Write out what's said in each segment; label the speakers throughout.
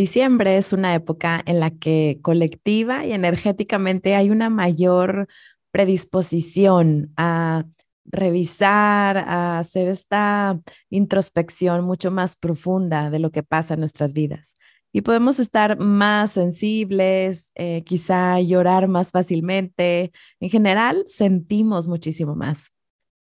Speaker 1: Diciembre es una época en la que colectiva y energéticamente hay una mayor predisposición a revisar, a hacer esta introspección mucho más profunda de lo que pasa en nuestras vidas. Y podemos estar más sensibles, eh, quizá llorar más fácilmente. En general, sentimos muchísimo más.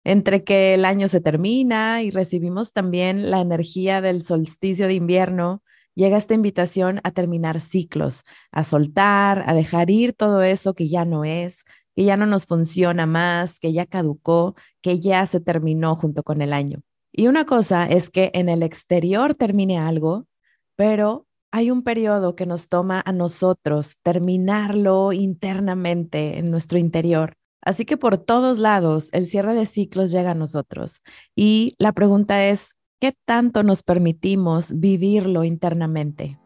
Speaker 1: Entre que el año se termina y recibimos también la energía del solsticio de invierno, llega esta invitación a terminar ciclos, a soltar, a dejar ir todo eso que ya no es, que ya no nos funciona más, que ya caducó, que ya se terminó junto con el año. Y una cosa es que en el exterior termine algo, pero hay un periodo que nos toma a nosotros terminarlo internamente en nuestro interior. Así que por todos lados el cierre de ciclos llega a nosotros. Y la pregunta es, ¿qué tanto nos permitimos vivirlo internamente?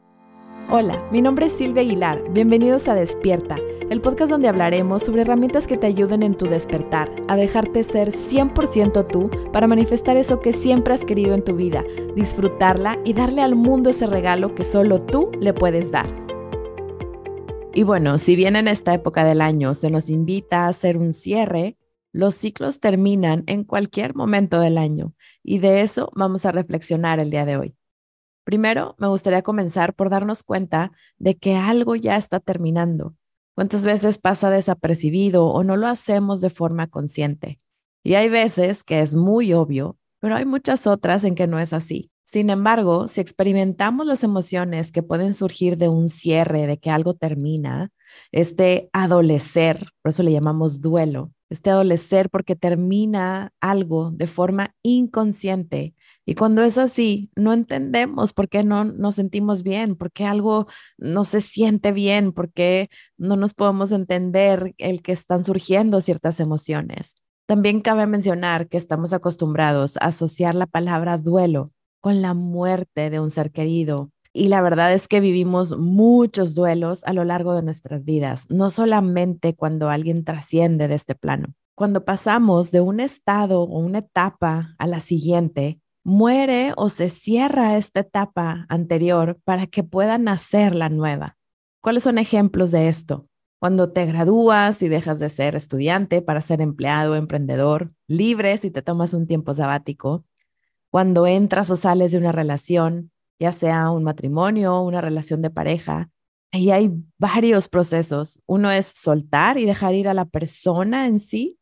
Speaker 2: Hola, mi nombre es Silvia Aguilar. Bienvenidos a Despierta el podcast donde hablaremos sobre herramientas que te ayuden en tu despertar, a dejarte ser 100% tú para manifestar eso que siempre has querido en tu vida, disfrutarla y darle al mundo ese regalo que solo tú le puedes dar.
Speaker 1: Y bueno, si bien en esta época del año se nos invita a hacer un cierre, los ciclos terminan en cualquier momento del año y de eso vamos a reflexionar el día de hoy. Primero, me gustaría comenzar por darnos cuenta de que algo ya está terminando ¿Cuántas veces pasa desapercibido o no lo hacemos de forma consciente? Y hay veces que es muy obvio, pero hay muchas otras en que no es así. Sin embargo, si experimentamos las emociones que pueden surgir de un cierre, de que algo termina, este adolecer, por eso le llamamos duelo, este adolecer porque termina algo de forma inconsciente y cuando es así, no entendemos por qué no nos sentimos bien, por qué algo no se siente bien, por qué no nos podemos entender el que están surgiendo ciertas emociones. También cabe mencionar que estamos acostumbrados a asociar la palabra duelo con la muerte de un ser querido. Y la verdad es que vivimos muchos duelos a lo largo de nuestras vidas, no solamente cuando alguien trasciende de este plano. Cuando pasamos de un estado o una etapa a la siguiente, muere o se cierra esta etapa anterior para que pueda nacer la nueva. ¿Cuáles son ejemplos de esto? Cuando te gradúas y dejas de ser estudiante para ser empleado, emprendedor, libre si te tomas un tiempo sabático. Cuando entras o sales de una relación, ya sea un matrimonio una relación de pareja, ahí hay varios procesos. Uno es soltar y dejar ir a la persona en sí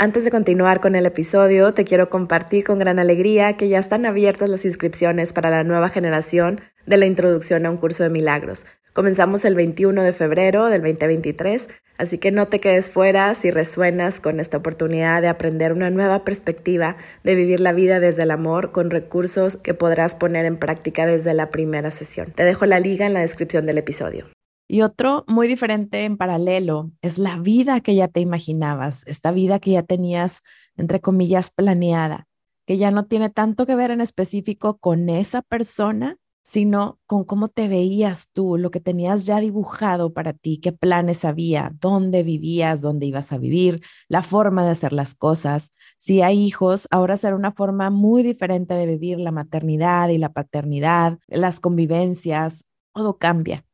Speaker 2: antes de continuar con el episodio, te quiero compartir con gran alegría que ya están abiertas las inscripciones para la nueva generación de la introducción a un curso de milagros. Comenzamos el 21 de febrero del 2023, así que no te quedes fuera si resuenas con esta oportunidad de aprender una nueva perspectiva de vivir la vida desde el amor con recursos que podrás poner en práctica desde la primera sesión. Te dejo la liga en la descripción del episodio.
Speaker 1: Y otro muy diferente en paralelo es la vida que ya te imaginabas, esta vida que ya tenías, entre comillas, planeada, que ya no tiene tanto que ver en específico con esa persona, sino con cómo te veías tú, lo que tenías ya dibujado para ti, qué planes había, dónde vivías, dónde ibas a vivir, la forma de hacer las cosas. Si hay hijos, ahora será una forma muy diferente de vivir la maternidad y la paternidad, las convivencias, todo cambia.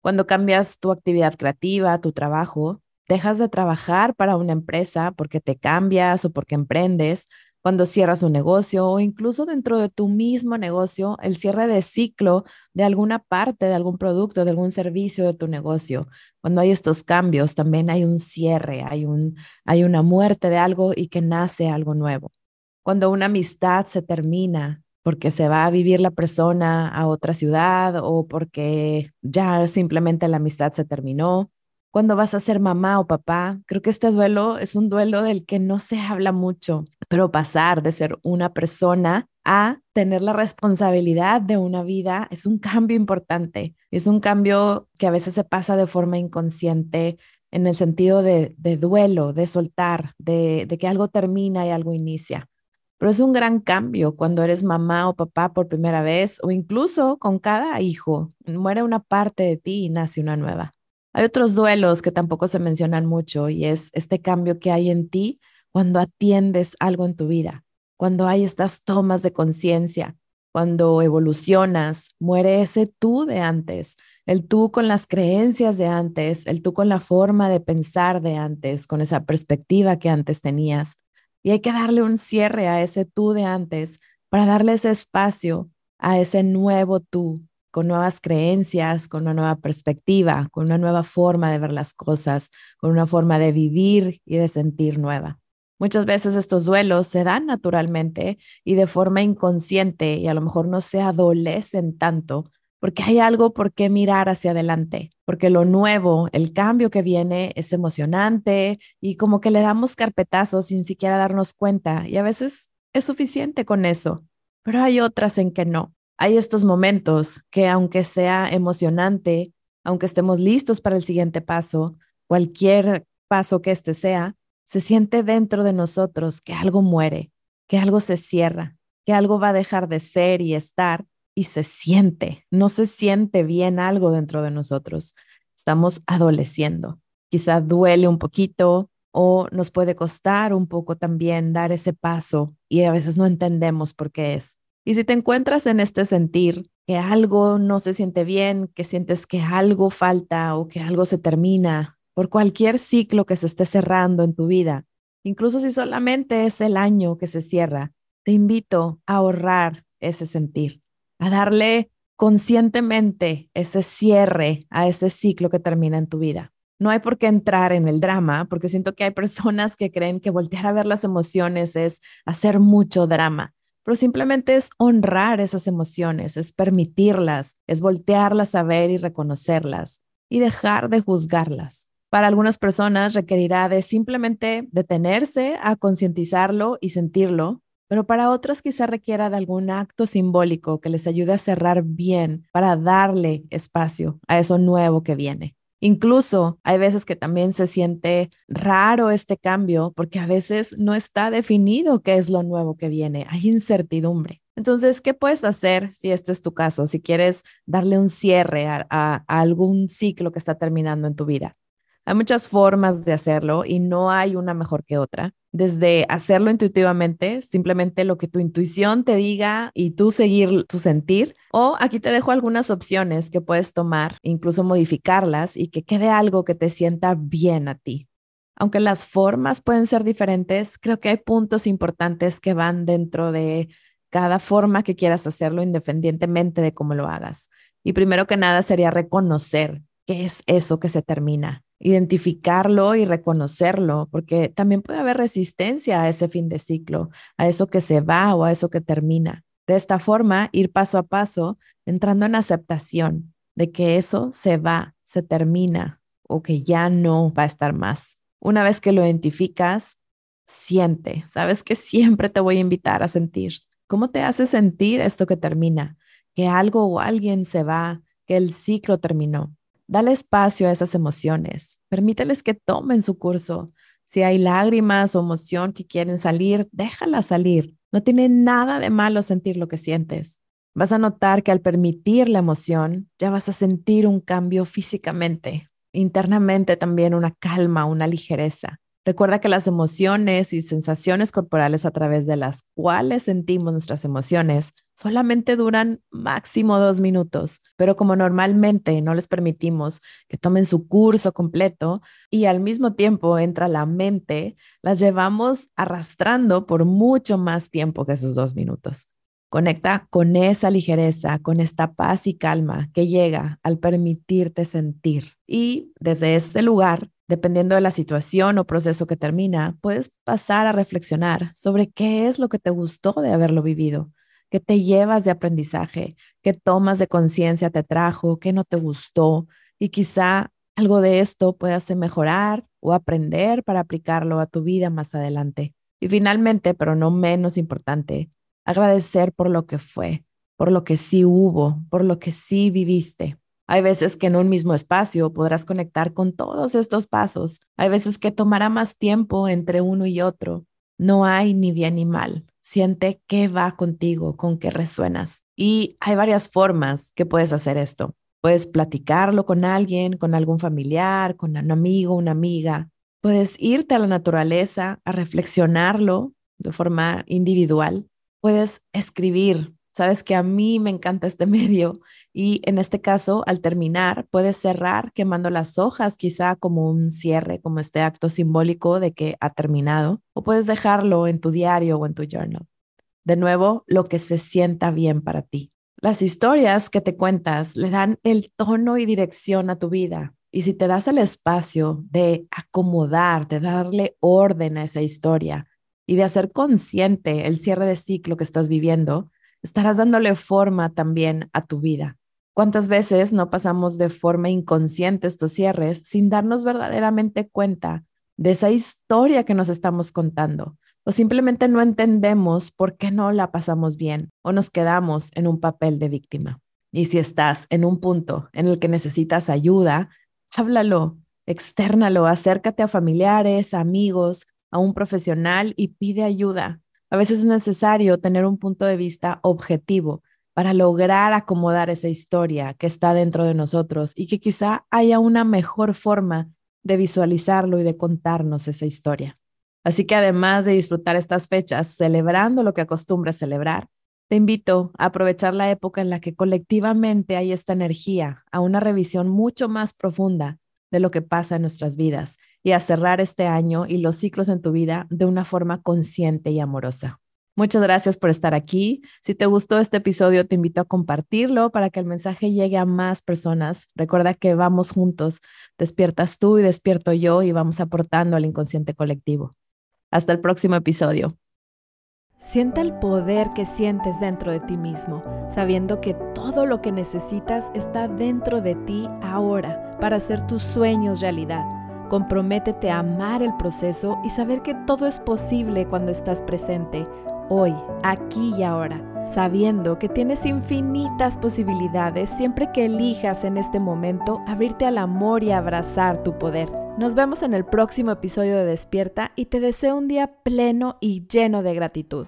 Speaker 1: Cuando cambias tu actividad creativa, tu trabajo, dejas de trabajar para una empresa porque te cambias o porque emprendes, cuando cierras un negocio o incluso dentro de tu mismo negocio, el cierre de ciclo de alguna parte, de algún producto, de algún servicio de tu negocio. Cuando hay estos cambios, también hay un cierre, hay, un, hay una muerte de algo y que nace algo nuevo. Cuando una amistad se termina, porque se va a vivir la persona a otra ciudad o porque ya simplemente la amistad se terminó. Cuando vas a ser mamá o papá, creo que este duelo es un duelo del que no se habla mucho, pero pasar de ser una persona a tener la responsabilidad de una vida es un cambio importante. Es un cambio que a veces se pasa de forma inconsciente en el sentido de, duelo, de soltar, de que algo termina y algo inicia. Pero es un gran cambio cuando eres mamá o papá por primera vez o incluso con cada hijo. Muere una parte de ti y nace una nueva. Hay otros duelos que tampoco se mencionan mucho y es este cambio que hay en ti cuando atiendes algo en tu vida, cuando hay estas tomas de conciencia, Cuando evolucionas, muere ese tú de antes, el tú con las creencias de antes, el tú con la forma de pensar de antes, con esa perspectiva que antes tenías. Y hay que darle un cierre a ese tú de antes para darle ese espacio a ese nuevo tú, con nuevas creencias, con una nueva perspectiva, con una nueva forma de ver las cosas, con una forma de vivir y de sentir nueva. Muchas veces estos duelos se dan naturalmente y de forma inconsciente y a lo mejor no se adolecen tanto porque hay algo por qué mirar hacia adelante, porque lo nuevo, el cambio que viene es emocionante y como que le damos carpetazos sin siquiera darnos cuenta y a veces es suficiente con eso, pero hay otras en que no. Hay estos momentos que aunque sea emocionante, aunque estemos listos para el siguiente paso, cualquier paso que este sea, se siente dentro de nosotros que algo muere, que algo se cierra, que algo va a dejar de ser y estar y se siente, no se siente bien algo dentro de nosotros. Estamos adoleciendo. Quizá duele un poquito o nos puede costar un poco también dar ese paso y a veces no entendemos por qué es. Y si te encuentras en este sentir que algo no se siente bien, que sientes que algo falta o que algo se termina por cualquier ciclo que se esté cerrando en tu vida, incluso si solamente es el año que se cierra, te invito a ahorrar ese sentir, a darle conscientemente ese cierre a ese ciclo que termina en tu vida. No hay por qué entrar en el drama, porque siento que hay personas que creen que voltear a ver las emociones es hacer mucho drama pero simplemente es honrar esas emociones, es permitirlas, es voltearlas a ver y reconocerlas y dejar de juzgarlas. Para algunas personas requerirá de simplemente detenerse a concientizarlo y sentirlo, pero para otras quizá requiera de algún acto simbólico que les ayude a cerrar bien para darle espacio a eso nuevo que viene. Incluso hay veces que también se siente raro este cambio porque a veces no está definido qué es lo nuevo que viene, hay incertidumbre. Entonces, ¿qué puedes hacer si este es tu caso? Si quieres darle un cierre a, algún ciclo que está terminando en tu vida. Hay muchas formas de hacerlo y no hay una mejor que otra. Desde hacerlo intuitivamente, simplemente lo que tu intuición te diga y tú seguir tu sentir. O aquí te dejo algunas opciones que puedes tomar, incluso modificarlas y que quede algo que te sienta bien a ti. Aunque las formas pueden ser diferentes, creo que hay puntos importantes que van dentro de cada forma que quieras hacerlo independientemente de cómo lo hagas. Y primero que nada sería reconocer qué es eso que se termina identificarlo y reconocerlo, porque también puede haber resistencia a ese fin de ciclo, a eso que se va o a eso que termina. De esta forma, ir paso a paso, entrando en aceptación de que eso se va, se termina o que ya no va a estar más. Una vez que lo identificas, siente. Sabes que siempre te voy a invitar a sentir. ¿Cómo te hace sentir esto que termina? Que algo o alguien se va, que el ciclo terminó. Dale espacio a esas emociones, permíteles que tomen su curso. Si hay lágrimas o emoción que quieren salir, déjalas salir. No tiene nada de malo sentir lo que sientes. Vas a notar que al permitir la emoción, ya vas a sentir un cambio físicamente, internamente también una calma, una ligereza. Recuerda que las emociones y sensaciones corporales a través de las cuales sentimos nuestras emociones solamente duran máximo dos minutos, pero como normalmente no les permitimos que tomen su curso completo y al mismo tiempo entra la mente, las llevamos arrastrando por mucho más tiempo que esos dos minutos. Conecta con esa ligereza, con esta paz y calma que llega al permitirte sentir. Y desde este lugar Dependiendo de la situación o proceso que termina, puedes pasar a reflexionar sobre qué es lo que te gustó de haberlo vivido, qué te llevas de aprendizaje, qué tomas de conciencia te trajo, qué no te gustó y quizá algo de esto puedas mejorar o aprender para aplicarlo a tu vida más adelante. Y finalmente, pero no menos importante, agradecer por lo que fue, por lo que sí hubo, por lo que sí viviste. Hay veces que en un mismo espacio podrás conectar con todos estos pasos. Hay veces que tomará más tiempo entre uno y otro. No hay ni bien ni mal. Siente qué va contigo, con qué resuenas. Y hay varias formas que puedes hacer esto. Puedes platicarlo con alguien, con algún familiar, con un amigo, una amiga. Puedes irte a la naturaleza a reflexionarlo de forma individual. Puedes escribir Sabes que a mí me encanta este medio y en este caso, al terminar, puedes cerrar quemando las hojas, quizá como un cierre, como este acto simbólico de que ha terminado, o puedes dejarlo en tu diario o en tu journal. De nuevo, lo que se sienta bien para ti. Las historias que te cuentas le dan el tono y dirección a tu vida. Y si te das el espacio de acomodar, de darle orden a esa historia y de hacer consciente el cierre de ciclo que estás viviendo, estarás dándole forma también a tu vida. ¿Cuántas veces no pasamos de forma inconsciente estos cierres sin darnos verdaderamente cuenta de esa historia que nos estamos contando? O simplemente no entendemos por qué no la pasamos bien o nos quedamos en un papel de víctima. Y si estás en un punto en el que necesitas ayuda, háblalo, externalo, acércate a familiares, amigos, a un profesional y pide ayuda. A veces es necesario tener un punto de vista objetivo para lograr acomodar esa historia que está dentro de nosotros y que quizá haya una mejor forma de visualizarlo y de contarnos esa historia. Así que además de disfrutar estas fechas celebrando lo que acostumbras celebrar, te invito a aprovechar la época en la que colectivamente hay esta energía a una revisión mucho más profunda de lo que pasa en nuestras vidas y a cerrar este año y los ciclos en tu vida de una forma consciente y amorosa. Muchas gracias por estar aquí. Si te gustó este episodio, te invito a compartirlo para que el mensaje llegue a más personas. Recuerda que vamos juntos. Despiertas tú y despierto yo y vamos aportando al inconsciente colectivo. Hasta el próximo episodio.
Speaker 2: Sienta el poder que sientes dentro de ti mismo, sabiendo que todo lo que necesitas está dentro de ti ahora para hacer tus sueños realidad. Comprométete a amar el proceso y saber que todo es posible cuando estás presente, hoy, aquí y ahora, sabiendo que tienes infinitas posibilidades siempre que elijas en este momento abrirte al amor y abrazar tu poder. Nos vemos en el próximo episodio de Despierta y te deseo un día pleno y lleno de gratitud.